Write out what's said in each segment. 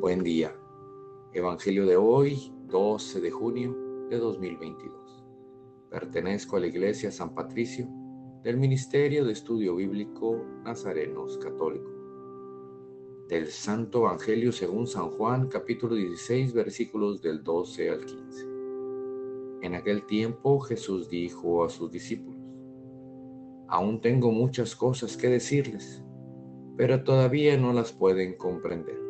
Buen día. Evangelio de hoy, 12 de junio de 2022. Pertenezco a la Iglesia San Patricio del Ministerio de Estudio Bíblico Nazarenos Católico. Del Santo Evangelio según San Juan, capítulo 16, versículos del 12 al 15. En aquel tiempo Jesús dijo a sus discípulos, Aún tengo muchas cosas que decirles, pero todavía no las pueden comprender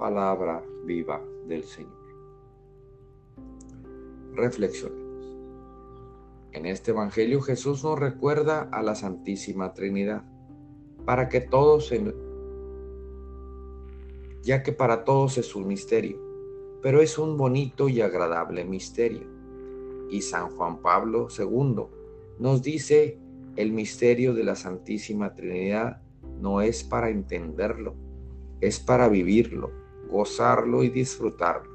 palabra viva del Señor. Reflexionemos. En este Evangelio Jesús nos recuerda a la Santísima Trinidad, para que todos, ya que para todos es un misterio, pero es un bonito y agradable misterio. Y San Juan Pablo II nos dice, el misterio de la Santísima Trinidad no es para entenderlo, es para vivirlo gozarlo y disfrutarlo.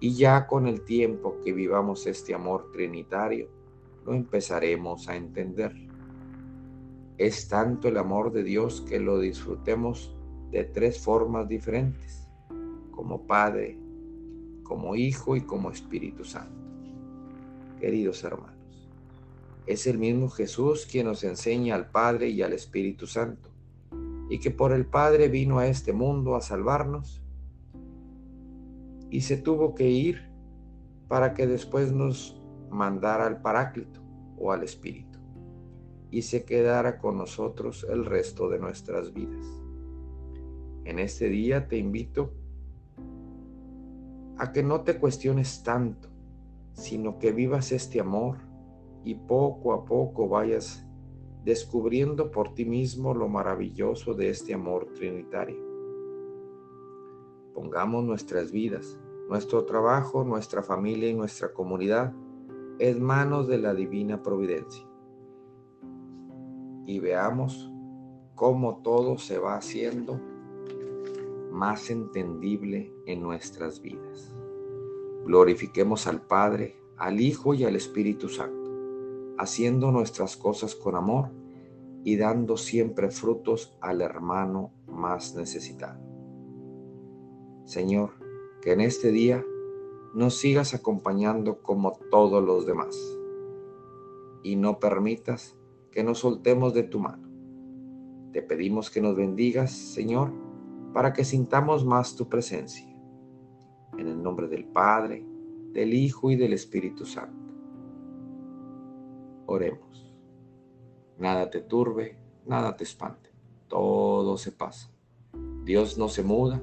Y ya con el tiempo que vivamos este amor trinitario, lo empezaremos a entender. Es tanto el amor de Dios que lo disfrutemos de tres formas diferentes, como Padre, como Hijo y como Espíritu Santo. Queridos hermanos, es el mismo Jesús quien nos enseña al Padre y al Espíritu Santo, y que por el Padre vino a este mundo a salvarnos y se tuvo que ir para que después nos mandara al Paráclito o al Espíritu y se quedara con nosotros el resto de nuestras vidas. En este día te invito a que no te cuestiones tanto, sino que vivas este amor y poco a poco vayas descubriendo por ti mismo lo maravilloso de este amor trinitario. Pongamos nuestras vidas, nuestro trabajo, nuestra familia y nuestra comunidad en manos de la divina providencia. Y veamos cómo todo se va haciendo más entendible en nuestras vidas. Glorifiquemos al Padre, al Hijo y al Espíritu Santo, haciendo nuestras cosas con amor y dando siempre frutos al hermano más necesitado. Señor, que en este día nos sigas acompañando como todos los demás y no permitas que nos soltemos de tu mano. Te pedimos que nos bendigas, Señor, para que sintamos más tu presencia. En el nombre del Padre, del Hijo y del Espíritu Santo. Oremos. Nada te turbe, nada te espante. Todo se pasa. Dios no se muda